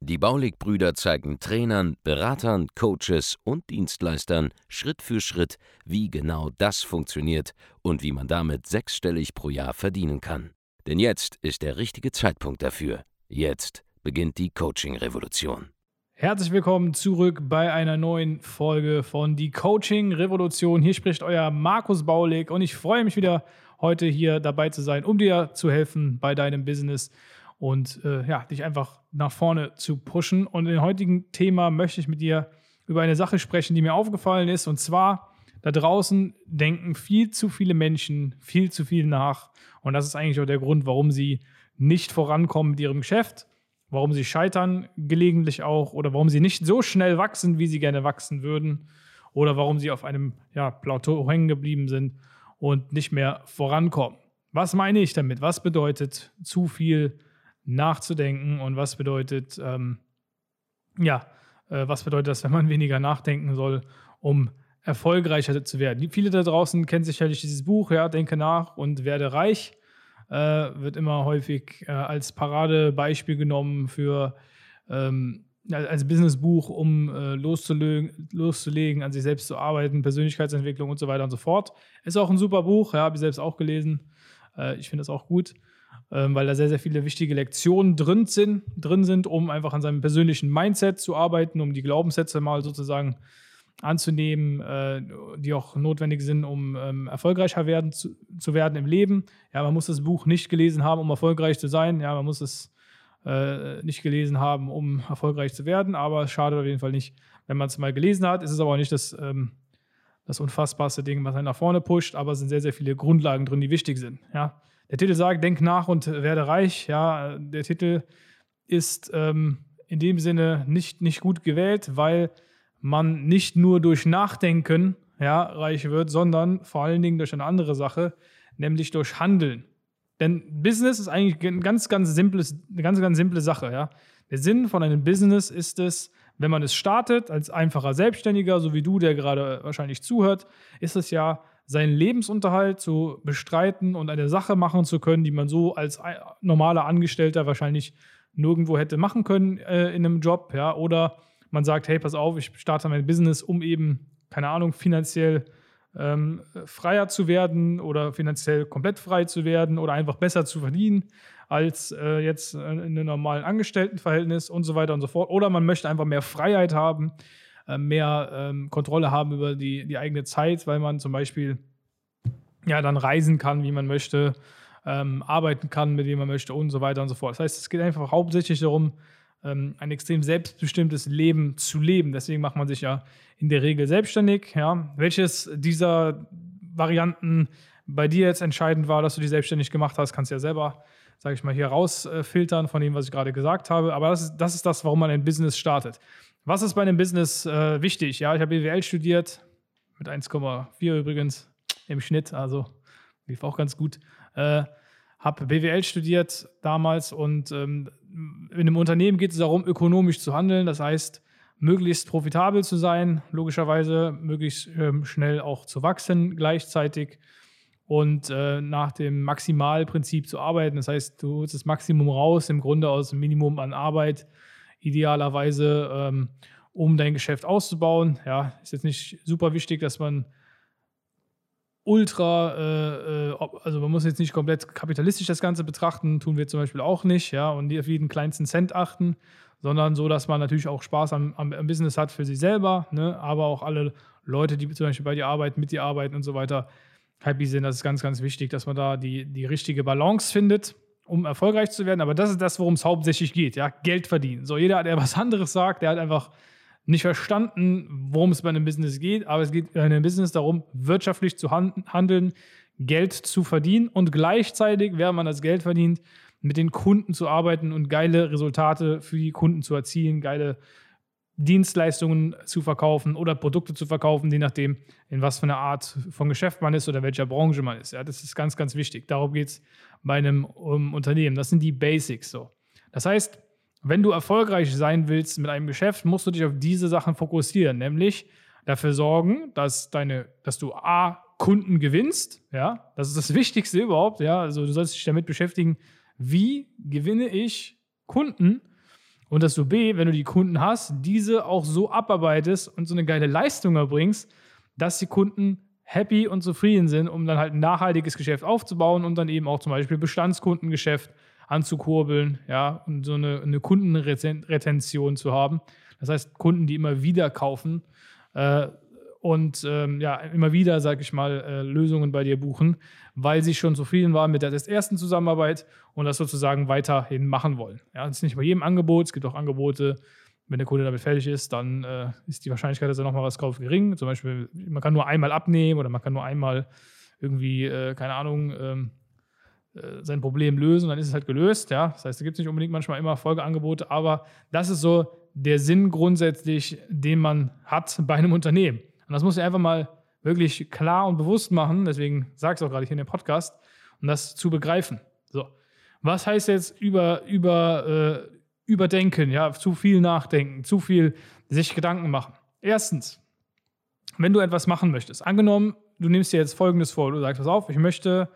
Die Baulig-Brüder zeigen Trainern, Beratern, Coaches und Dienstleistern Schritt für Schritt, wie genau das funktioniert und wie man damit sechsstellig pro Jahr verdienen kann. Denn jetzt ist der richtige Zeitpunkt dafür. Jetzt beginnt die Coaching-Revolution. Herzlich willkommen zurück bei einer neuen Folge von Die Coaching Revolution. Hier spricht euer Markus Baulig und ich freue mich wieder heute hier dabei zu sein, um dir zu helfen bei deinem Business und äh, ja, dich einfach nach vorne zu pushen. Und dem heutigen Thema möchte ich mit dir über eine Sache sprechen, die mir aufgefallen ist. Und zwar, da draußen denken viel zu viele Menschen viel zu viel nach. Und das ist eigentlich auch der Grund, warum sie nicht vorankommen mit ihrem Geschäft, warum sie scheitern gelegentlich auch oder warum sie nicht so schnell wachsen, wie sie gerne wachsen würden oder warum sie auf einem ja, Plateau hängen geblieben sind und nicht mehr vorankommen. Was meine ich damit? Was bedeutet zu viel nachzudenken und was bedeutet, ähm, ja, äh, was bedeutet das, wenn man weniger nachdenken soll, um erfolgreicher zu werden. Viele da draußen kennen sicherlich dieses Buch, ja, Denke nach und werde reich. Äh, wird immer häufig äh, als Paradebeispiel genommen für ähm, als Businessbuch, um äh, loszulegen, loszulegen, an sich selbst zu arbeiten, Persönlichkeitsentwicklung und so weiter und so fort. Ist auch ein super Buch, ja, habe ich selbst auch gelesen. Äh, ich finde das auch gut ähm, weil da sehr, sehr viele wichtige Lektionen drin sind, drin sind, um einfach an seinem persönlichen Mindset zu arbeiten, um die Glaubenssätze mal sozusagen anzunehmen, äh, die auch notwendig sind, um ähm, erfolgreicher werden, zu, zu, werden im Leben. Ja, man muss das Buch nicht gelesen haben, um erfolgreich zu sein. Ja, man muss es äh, nicht gelesen haben, um erfolgreich zu werden, aber es schadet auf jeden Fall nicht, wenn man es mal gelesen hat. Es ist aber auch nicht das, ähm, das unfassbarste Ding, was einen nach vorne pusht, aber es sind sehr, sehr viele Grundlagen drin, die wichtig sind. Ja. Der Titel sagt, denk nach und werde reich. Ja, der Titel ist ähm, in dem Sinne nicht, nicht gut gewählt, weil man nicht nur durch Nachdenken ja, reich wird, sondern vor allen Dingen durch eine andere Sache, nämlich durch Handeln. Denn Business ist eigentlich eine ganz, ganz, simples, eine ganz, ganz simple Sache. Ja? Der Sinn von einem Business ist es, wenn man es startet, als einfacher Selbstständiger, so wie du, der gerade wahrscheinlich zuhört, ist es ja seinen Lebensunterhalt zu bestreiten und eine Sache machen zu können, die man so als normaler Angestellter wahrscheinlich nirgendwo hätte machen können äh, in einem Job, ja, oder man sagt, hey, pass auf, ich starte mein Business, um eben, keine Ahnung, finanziell ähm, freier zu werden oder finanziell komplett frei zu werden oder einfach besser zu verdienen als äh, jetzt in einem normalen Angestelltenverhältnis und so weiter und so fort. Oder man möchte einfach mehr Freiheit haben äh, mehr ähm, Kontrolle haben über die, die eigene Zeit, weil man zum Beispiel ja dann reisen kann, wie man möchte, ähm, arbeiten kann, mit wem man möchte und so weiter und so fort. Das heißt, es geht einfach hauptsächlich darum, ähm, ein extrem selbstbestimmtes Leben zu leben. Deswegen macht man sich ja in der Regel selbstständig. Ja. Welches dieser Varianten bei dir jetzt entscheidend war, dass du die selbstständig gemacht hast, kannst du ja selber, sage ich mal, hier rausfiltern von dem, was ich gerade gesagt habe. Aber das ist, das ist das, warum man ein Business startet. Was ist bei einem Business äh, wichtig? Ja, ich habe BWL studiert, mit 1,4 übrigens im Schnitt, also lief auch ganz gut. Äh, habe BWL studiert damals und ähm, in einem Unternehmen geht es darum, ökonomisch zu handeln. Das heißt, möglichst profitabel zu sein, logischerweise, möglichst ähm, schnell auch zu wachsen gleichzeitig und äh, nach dem Maximalprinzip zu arbeiten. Das heißt, du holst das Maximum raus, im Grunde aus dem Minimum an Arbeit idealerweise, ähm, um dein Geschäft auszubauen. Ja, ist jetzt nicht super wichtig, dass man ultra, äh, äh also man muss jetzt nicht komplett kapitalistisch das Ganze betrachten, tun wir zum Beispiel auch nicht, ja, und auf jeden kleinsten Cent achten, sondern so, dass man natürlich auch Spaß am, am, am Business hat für sich selber, ne, aber auch alle Leute, die zum Beispiel bei dir arbeiten, mit dir arbeiten und so weiter, happy sind. Das ist ganz, ganz wichtig, dass man da die, die richtige Balance findet um erfolgreich zu werden. Aber das ist das, worum es hauptsächlich geht, ja, Geld verdienen. So, jeder, der was anderes sagt, der hat einfach nicht verstanden, worum es bei einem Business geht. Aber es geht bei einem Business darum, wirtschaftlich zu handeln, Geld zu verdienen und gleichzeitig, während man das Geld verdient, mit den Kunden zu arbeiten und geile Resultate für die Kunden zu erzielen, geile Dienstleistungen zu verkaufen oder Produkte zu verkaufen, je nachdem, in was für eine Art von Geschäft man ist oder welcher Branche man ist. Ja, das ist ganz, ganz wichtig. Darum geht es bei einem um, Unternehmen. Das sind die Basics so. Das heißt, wenn du erfolgreich sein willst mit einem Geschäft, musst du dich auf diese Sachen fokussieren, nämlich dafür sorgen, dass deine, dass du A, Kunden gewinnst, ja, das ist das Wichtigste überhaupt, ja, also du sollst dich damit beschäftigen, wie gewinne ich Kunden und dass du B, wenn du die Kunden hast, diese auch so abarbeitest und so eine geile Leistung erbringst, dass die Kunden happy und zufrieden sind, um dann halt ein nachhaltiges Geschäft aufzubauen und dann eben auch zum Beispiel Bestandskundengeschäft anzukurbeln, ja, und so eine, eine Kundenretention zu haben. Das heißt, Kunden, die immer wieder kaufen äh, und ähm, ja, immer wieder, sag ich mal, äh, Lösungen bei dir buchen, weil sie schon zufrieden waren mit der ersten Zusammenarbeit und das sozusagen weiterhin machen wollen. Ja, das ist nicht bei jedem Angebot, es gibt auch Angebote, wenn der Kunde damit fertig ist, dann äh, ist die Wahrscheinlichkeit, dass er nochmal was kauft, gering. Zum Beispiel, man kann nur einmal abnehmen oder man kann nur einmal irgendwie, äh, keine Ahnung, ähm, äh, sein Problem lösen, dann ist es halt gelöst. Ja? Das heißt, da gibt es nicht unbedingt manchmal immer Folgeangebote, aber das ist so der Sinn grundsätzlich, den man hat bei einem Unternehmen. Und das muss ich einfach mal wirklich klar und bewusst machen, deswegen sage ich es auch gerade hier in dem Podcast, um das zu begreifen. So. Was heißt jetzt über, über, äh, überdenken, ja, zu viel nachdenken, zu viel sich Gedanken machen? Erstens, wenn du etwas machen möchtest, angenommen, du nimmst dir jetzt folgendes vor, du sagst, pass auf, ich möchte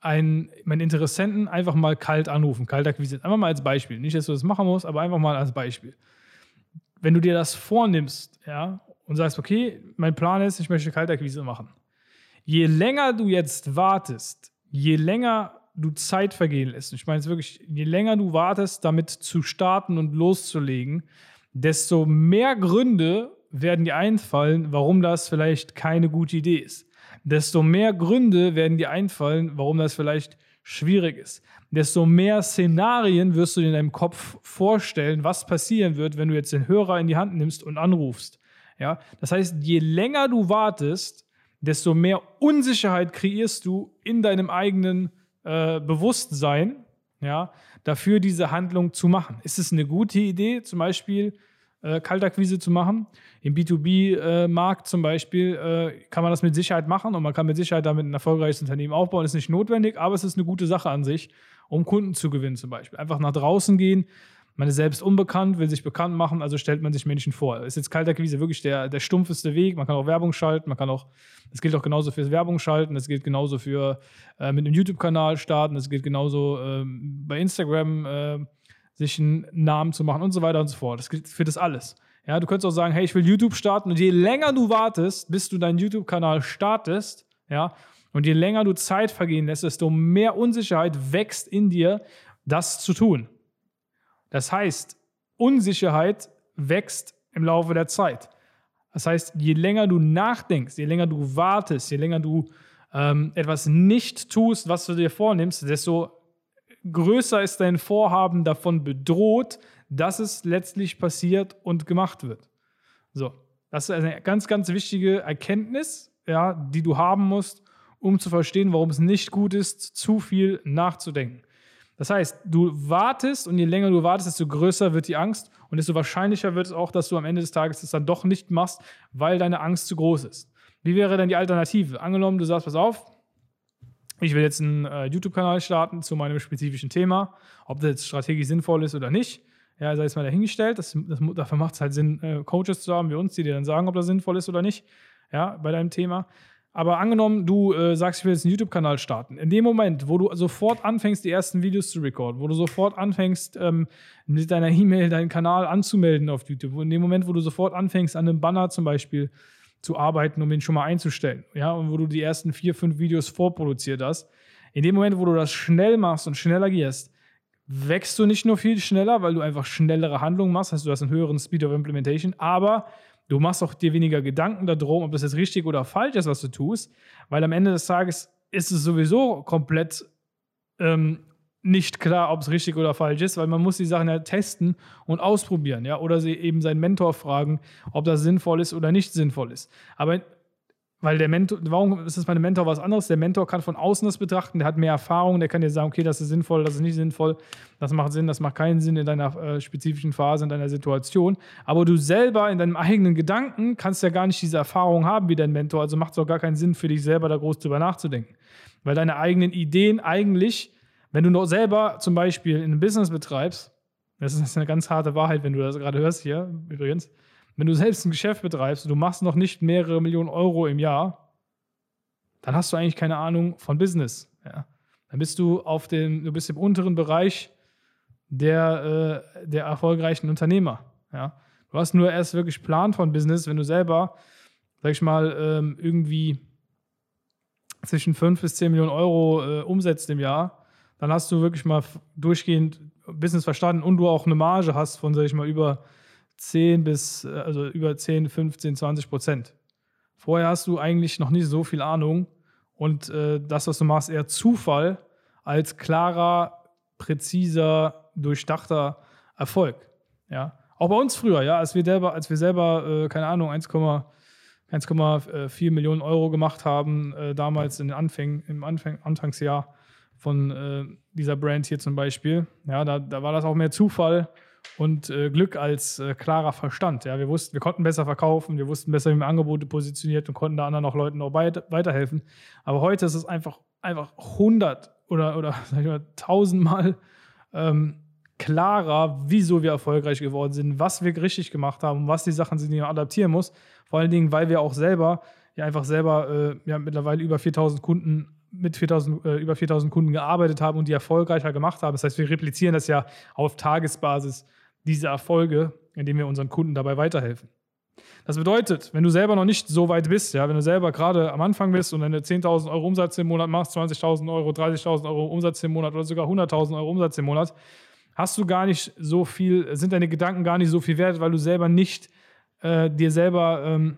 einen, meinen Interessenten einfach mal kalt anrufen, kalt akquisieren. Einfach mal als Beispiel. Nicht, dass du das machen musst, aber einfach mal als Beispiel. Wenn du dir das vornimmst, ja, und sagst, okay, mein Plan ist, ich möchte Kaltakquise machen. Je länger du jetzt wartest, je länger du Zeit vergehen lässt, ich meine es wirklich, je länger du wartest, damit zu starten und loszulegen, desto mehr Gründe werden dir einfallen, warum das vielleicht keine gute Idee ist. Desto mehr Gründe werden dir einfallen, warum das vielleicht schwierig ist. Desto mehr Szenarien wirst du dir in deinem Kopf vorstellen, was passieren wird, wenn du jetzt den Hörer in die Hand nimmst und anrufst. Ja? Das heißt, je länger du wartest, desto mehr Unsicherheit kreierst du in deinem eigenen äh, Bewusstsein, ja, dafür diese Handlung zu machen. Ist es eine gute Idee, zum Beispiel äh, Kaltakquise zu machen? Im B2B-Markt äh, zum Beispiel äh, kann man das mit Sicherheit machen und man kann mit Sicherheit damit ein erfolgreiches Unternehmen aufbauen. Ist nicht notwendig, aber es ist eine gute Sache an sich, um Kunden zu gewinnen zum Beispiel. Einfach nach draußen gehen, man ist selbst unbekannt, will sich bekannt machen, also stellt man sich Menschen vor. Ist jetzt Kaltakquise wirklich der, der stumpfeste Weg. Man kann auch Werbung schalten, man kann auch, das gilt auch genauso für Werbung schalten, das gilt genauso für äh, mit einem YouTube-Kanal starten, das gilt genauso äh, bei Instagram äh, sich einen Namen zu machen und so weiter und so fort. Das gilt für das alles. Ja, du könntest auch sagen, hey, ich will YouTube starten und je länger du wartest, bis du deinen YouTube-Kanal startest, ja, und je länger du Zeit vergehen lässt, desto mehr Unsicherheit wächst in dir, das zu tun. Das heißt, Unsicherheit wächst im Laufe der Zeit. Das heißt, je länger du nachdenkst, je länger du wartest, je länger du ähm, etwas nicht tust, was du dir vornimmst, desto größer ist dein Vorhaben davon bedroht, dass es letztlich passiert und gemacht wird. So, das ist eine ganz, ganz wichtige Erkenntnis, ja, die du haben musst, um zu verstehen, warum es nicht gut ist, zu viel nachzudenken. Das heißt, du wartest und je länger du wartest, desto größer wird die Angst und desto wahrscheinlicher wird es auch, dass du am Ende des Tages es dann doch nicht machst, weil deine Angst zu groß ist. Wie wäre denn die Alternative? Angenommen, du sagst, pass auf, ich will jetzt einen äh, YouTube-Kanal starten zu meinem spezifischen Thema, ob das jetzt strategisch sinnvoll ist oder nicht. Ja, sei es mal dahingestellt. Das, das, dafür macht es halt Sinn, äh, Coaches zu haben wie uns, die dir dann sagen, ob das sinnvoll ist oder nicht. Ja, bei deinem Thema. Aber angenommen, du äh, sagst, ich will jetzt einen YouTube-Kanal starten. In dem Moment, wo du sofort anfängst, die ersten Videos zu recorden, wo du sofort anfängst, ähm, mit deiner E-Mail deinen Kanal anzumelden auf YouTube, in dem Moment, wo du sofort anfängst, an einem Banner zum Beispiel zu arbeiten, um ihn schon mal einzustellen, ja, und wo du die ersten vier, fünf Videos vorproduziert hast, in dem Moment, wo du das schnell machst und schnell agierst, wächst du nicht nur viel schneller, weil du einfach schnellere Handlungen machst, heißt du hast einen höheren Speed of Implementation, aber Du machst auch dir weniger Gedanken darum, ob das jetzt richtig oder falsch ist, was du tust, weil am Ende des Tages ist es sowieso komplett ähm, nicht klar, ob es richtig oder falsch ist, weil man muss die Sachen ja testen und ausprobieren, ja, oder sie eben seinen Mentor fragen, ob das sinnvoll ist oder nicht sinnvoll ist. Aber weil der Mentor, warum ist das bei einem Mentor was anderes? Der Mentor kann von außen das betrachten, der hat mehr Erfahrung, der kann dir sagen, okay, das ist sinnvoll, das ist nicht sinnvoll, das macht Sinn, das macht keinen Sinn in deiner äh, spezifischen Phase, in deiner Situation. Aber du selber in deinem eigenen Gedanken kannst ja gar nicht diese Erfahrung haben wie dein Mentor, also macht es auch gar keinen Sinn für dich selber da groß drüber nachzudenken. Weil deine eigenen Ideen eigentlich, wenn du noch selber zum Beispiel in einem Business betreibst, das ist eine ganz harte Wahrheit, wenn du das gerade hörst hier übrigens, wenn du selbst ein Geschäft betreibst und du machst noch nicht mehrere Millionen Euro im Jahr, dann hast du eigentlich keine Ahnung von Business. Ja. Dann bist du auf dem, du bist im unteren Bereich der, äh, der erfolgreichen Unternehmer. Ja. Du hast nur erst wirklich Plan von Business, wenn du selber, sag ich mal, ähm, irgendwie zwischen 5 bis 10 Millionen Euro äh, umsetzt im Jahr, dann hast du wirklich mal durchgehend Business verstanden und du auch eine Marge hast von, sag ich mal, über 10 bis, äh, also über 10, 15, 20 Prozent. Vorher hast du eigentlich noch nicht so viel Ahnung und äh, das, was du machst, eher Zufall als klarer, präziser, durchdachter Erfolg. Ja. Auch bei uns früher, ja, als wir selber, als wir selber äh, keine Ahnung, 1,4 Millionen Euro gemacht haben, äh, damals in den Anfängen, im Anfang, Anfangsjahr von äh, dieser Brand hier zum Beispiel, ja, da, da war das auch mehr Zufall und äh, Glück als äh, klarer Verstand. Ja, wir wussten, wir konnten besser verkaufen, wir wussten besser, wie man Angebote positioniert und konnten da anderen auch Leuten auch weit, weiterhelfen. Aber heute ist es einfach einfach 100 oder oder tausendmal ähm, klarer, wieso wir erfolgreich geworden sind, was wir richtig gemacht haben und was die Sachen sind, die man adaptieren muss. Vor allen Dingen, weil wir auch selber ja einfach selber äh, ja mittlerweile über 4000 Kunden mit 4000, äh, über 4000 Kunden gearbeitet haben und die erfolgreicher gemacht haben. Das heißt, wir replizieren das ja auf Tagesbasis diese Erfolge, indem wir unseren Kunden dabei weiterhelfen. Das bedeutet, wenn du selber noch nicht so weit bist, ja, wenn du selber gerade am Anfang bist und deine 10.000 Euro Umsatz im Monat machst, 20.000 Euro, 30.000 Euro Umsatz im Monat oder sogar 100.000 Euro Umsatz im Monat, hast du gar nicht so viel, sind deine Gedanken gar nicht so viel wert, weil du selber nicht äh, dir selber ähm,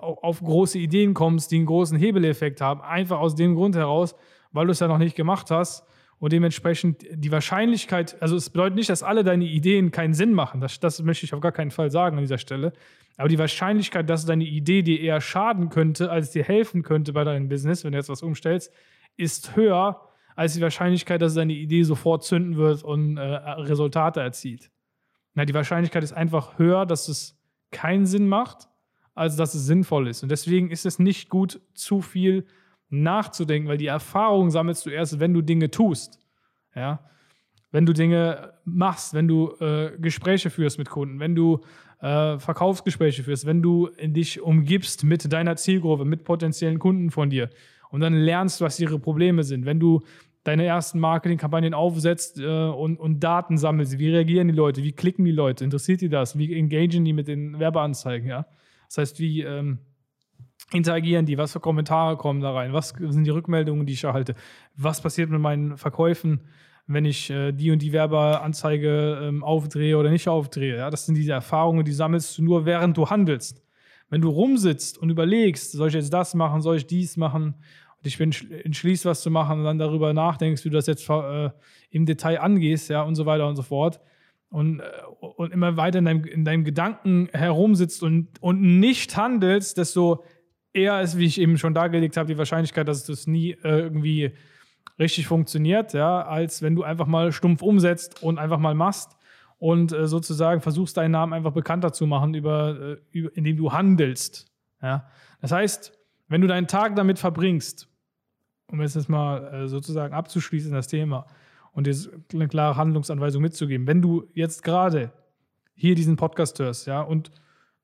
auf große Ideen kommst, die einen großen Hebeleffekt haben. Einfach aus dem Grund heraus, weil du es ja noch nicht gemacht hast und dementsprechend die Wahrscheinlichkeit, also es bedeutet nicht, dass alle deine Ideen keinen Sinn machen. Das, das möchte ich auf gar keinen Fall sagen an dieser Stelle. Aber die Wahrscheinlichkeit, dass deine Idee dir eher schaden könnte, als dir helfen könnte bei deinem Business, wenn du jetzt was umstellst, ist höher als die Wahrscheinlichkeit, dass deine Idee sofort zünden wird und äh, Resultate erzielt. Na, die Wahrscheinlichkeit ist einfach höher, dass es keinen Sinn macht, als dass es sinnvoll ist. Und deswegen ist es nicht gut, zu viel nachzudenken, weil die Erfahrung sammelst du erst, wenn du Dinge tust. Ja? Wenn du Dinge machst, wenn du äh, Gespräche führst mit Kunden, wenn du äh, Verkaufsgespräche führst, wenn du dich umgibst mit deiner Zielgruppe, mit potenziellen Kunden von dir und dann lernst, was ihre Probleme sind, wenn du deine ersten Marketingkampagnen aufsetzt äh, und, und Daten sammelst, wie reagieren die Leute, wie klicken die Leute, interessiert die das, wie engagieren die mit den Werbeanzeigen, ja. Das heißt, wie ähm, interagieren die? Was für Kommentare kommen da rein? Was sind die Rückmeldungen, die ich erhalte? Was passiert mit meinen Verkäufen, wenn ich äh, die und die Werbeanzeige ähm, aufdrehe oder nicht aufdrehe? Ja, das sind diese Erfahrungen, die sammelst du nur, während du handelst. Wenn du rumsitzt und überlegst, soll ich jetzt das machen, soll ich dies machen, und ich bin entschließt, was zu machen und dann darüber nachdenkst, wie du das jetzt äh, im Detail angehst, ja, und so weiter und so fort, und, äh, und immer weiter in deinem, in deinem Gedanken herumsitzt und, und nicht handelst, desto eher ist, wie ich eben schon dargelegt habe, die Wahrscheinlichkeit, dass das nie äh, irgendwie richtig funktioniert, ja, als wenn du einfach mal stumpf umsetzt und einfach mal machst und äh, sozusagen versuchst, deinen Namen einfach bekannter zu machen, über, äh, über, indem du handelst. Ja. Das heißt, wenn du deinen Tag damit verbringst, um jetzt mal sozusagen abzuschließen, das Thema, und dir eine klare Handlungsanweisung mitzugeben, wenn du jetzt gerade hier diesen Podcast hörst, ja, und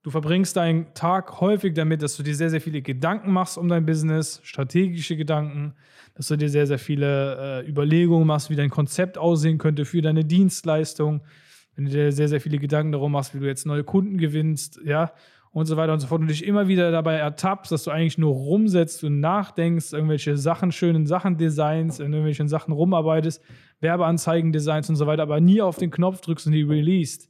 Du verbringst deinen Tag häufig damit, dass du dir sehr, sehr viele Gedanken machst um dein Business, strategische Gedanken, dass du dir sehr, sehr viele äh, Überlegungen machst, wie dein Konzept aussehen könnte für deine Dienstleistung, wenn du dir sehr, sehr viele Gedanken darum machst, wie du jetzt neue Kunden gewinnst, ja, und so weiter und so fort und dich immer wieder dabei ertappst, dass du eigentlich nur rumsetzt und nachdenkst, irgendwelche Sachen, schönen Sachen designs, in irgendwelchen Sachen rumarbeitest, Werbeanzeigen designs und so weiter, aber nie auf den Knopf drückst und die released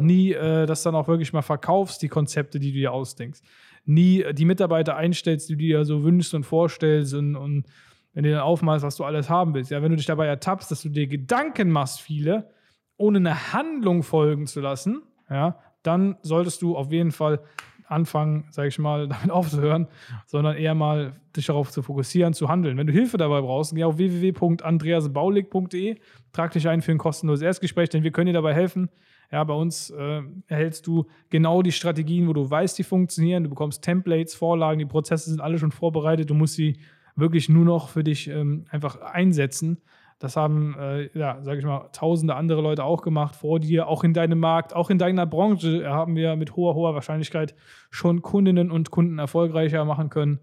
nie äh, das dann auch wirklich mal verkaufst, die Konzepte, die du dir ausdenkst. Nie äh, die Mitarbeiter einstellst, die du dir so wünschst und vorstellst und, und wenn du dann aufmalst, was du alles haben willst. Ja, wenn du dich dabei ertappst, dass du dir Gedanken machst, viele, ohne eine Handlung folgen zu lassen, ja, dann solltest du auf jeden Fall anfangen, sage ich mal, damit aufzuhören, sondern eher mal dich darauf zu fokussieren, zu handeln. Wenn du Hilfe dabei brauchst, geh auf www.andreasbaulig.de, trag dich ein für ein kostenloses Erstgespräch, denn wir können dir dabei helfen. Ja, bei uns äh, erhältst du genau die Strategien, wo du weißt, die funktionieren. Du bekommst Templates, Vorlagen, die Prozesse sind alle schon vorbereitet. Du musst sie wirklich nur noch für dich ähm, einfach einsetzen. Das haben, äh, ja, sage ich mal, tausende andere Leute auch gemacht vor dir, auch in deinem Markt, auch in deiner Branche haben wir mit hoher, hoher Wahrscheinlichkeit schon Kundinnen und Kunden erfolgreicher machen können.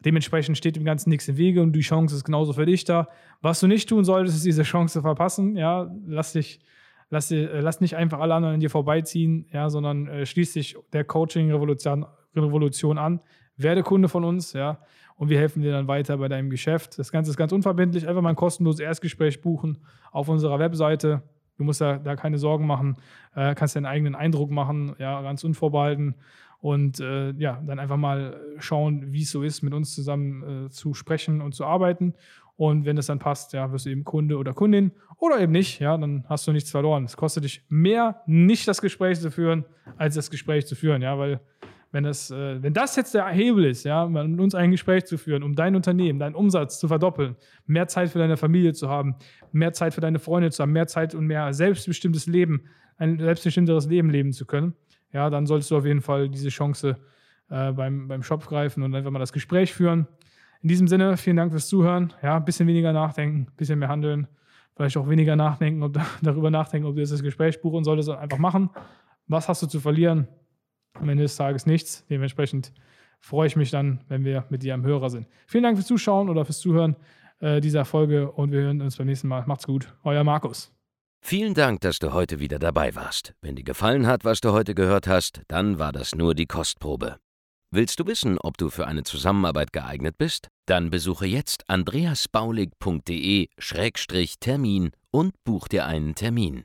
Dementsprechend steht dem Ganzen nichts im Wege und die Chance ist genauso für dich da. Was du nicht tun solltest, ist diese Chance verpassen. Ja, lass dich, lass, äh, lass nicht einfach alle anderen an dir vorbeiziehen, ja, sondern äh, schließ dich der Coaching-Revolution Revolution an. Werde Kunde von uns, ja und wir helfen dir dann weiter bei deinem Geschäft. Das Ganze ist ganz unverbindlich. Einfach mal ein kostenloses Erstgespräch buchen auf unserer Webseite. Du musst da, da keine Sorgen machen, äh, kannst deinen eigenen Eindruck machen, ja, ganz unvorbehalten und äh, ja, dann einfach mal schauen, wie es so ist, mit uns zusammen äh, zu sprechen und zu arbeiten. Und wenn es dann passt, ja, wirst du eben Kunde oder Kundin oder eben nicht, ja, dann hast du nichts verloren. Es kostet dich mehr, nicht das Gespräch zu führen, als das Gespräch zu führen, ja, weil wenn das, äh, wenn das jetzt der Hebel ist, ja, mit uns ein Gespräch zu führen, um dein Unternehmen, deinen Umsatz zu verdoppeln, mehr Zeit für deine Familie zu haben, mehr Zeit für deine Freunde zu haben, mehr Zeit und mehr selbstbestimmtes Leben, ein selbstbestimmteres Leben leben zu können, ja, dann solltest du auf jeden Fall diese Chance äh, beim, beim Shop greifen und einfach mal das Gespräch führen. In diesem Sinne, vielen Dank fürs Zuhören. Ja, ein bisschen weniger nachdenken, ein bisschen mehr handeln. Vielleicht auch weniger nachdenken, ob, darüber nachdenken, ob du jetzt das Gespräch buchen solltest, einfach machen. Was hast du zu verlieren? Am Ende des Tages nichts. Dementsprechend freue ich mich dann, wenn wir mit dir am Hörer sind. Vielen Dank fürs Zuschauen oder fürs Zuhören äh, dieser Folge und wir hören uns beim nächsten Mal. Macht's gut, euer Markus. Vielen Dank, dass du heute wieder dabei warst. Wenn dir gefallen hat, was du heute gehört hast, dann war das nur die Kostprobe. Willst du wissen, ob du für eine Zusammenarbeit geeignet bist? Dann besuche jetzt andreasbaulig.de-termin und buch dir einen Termin.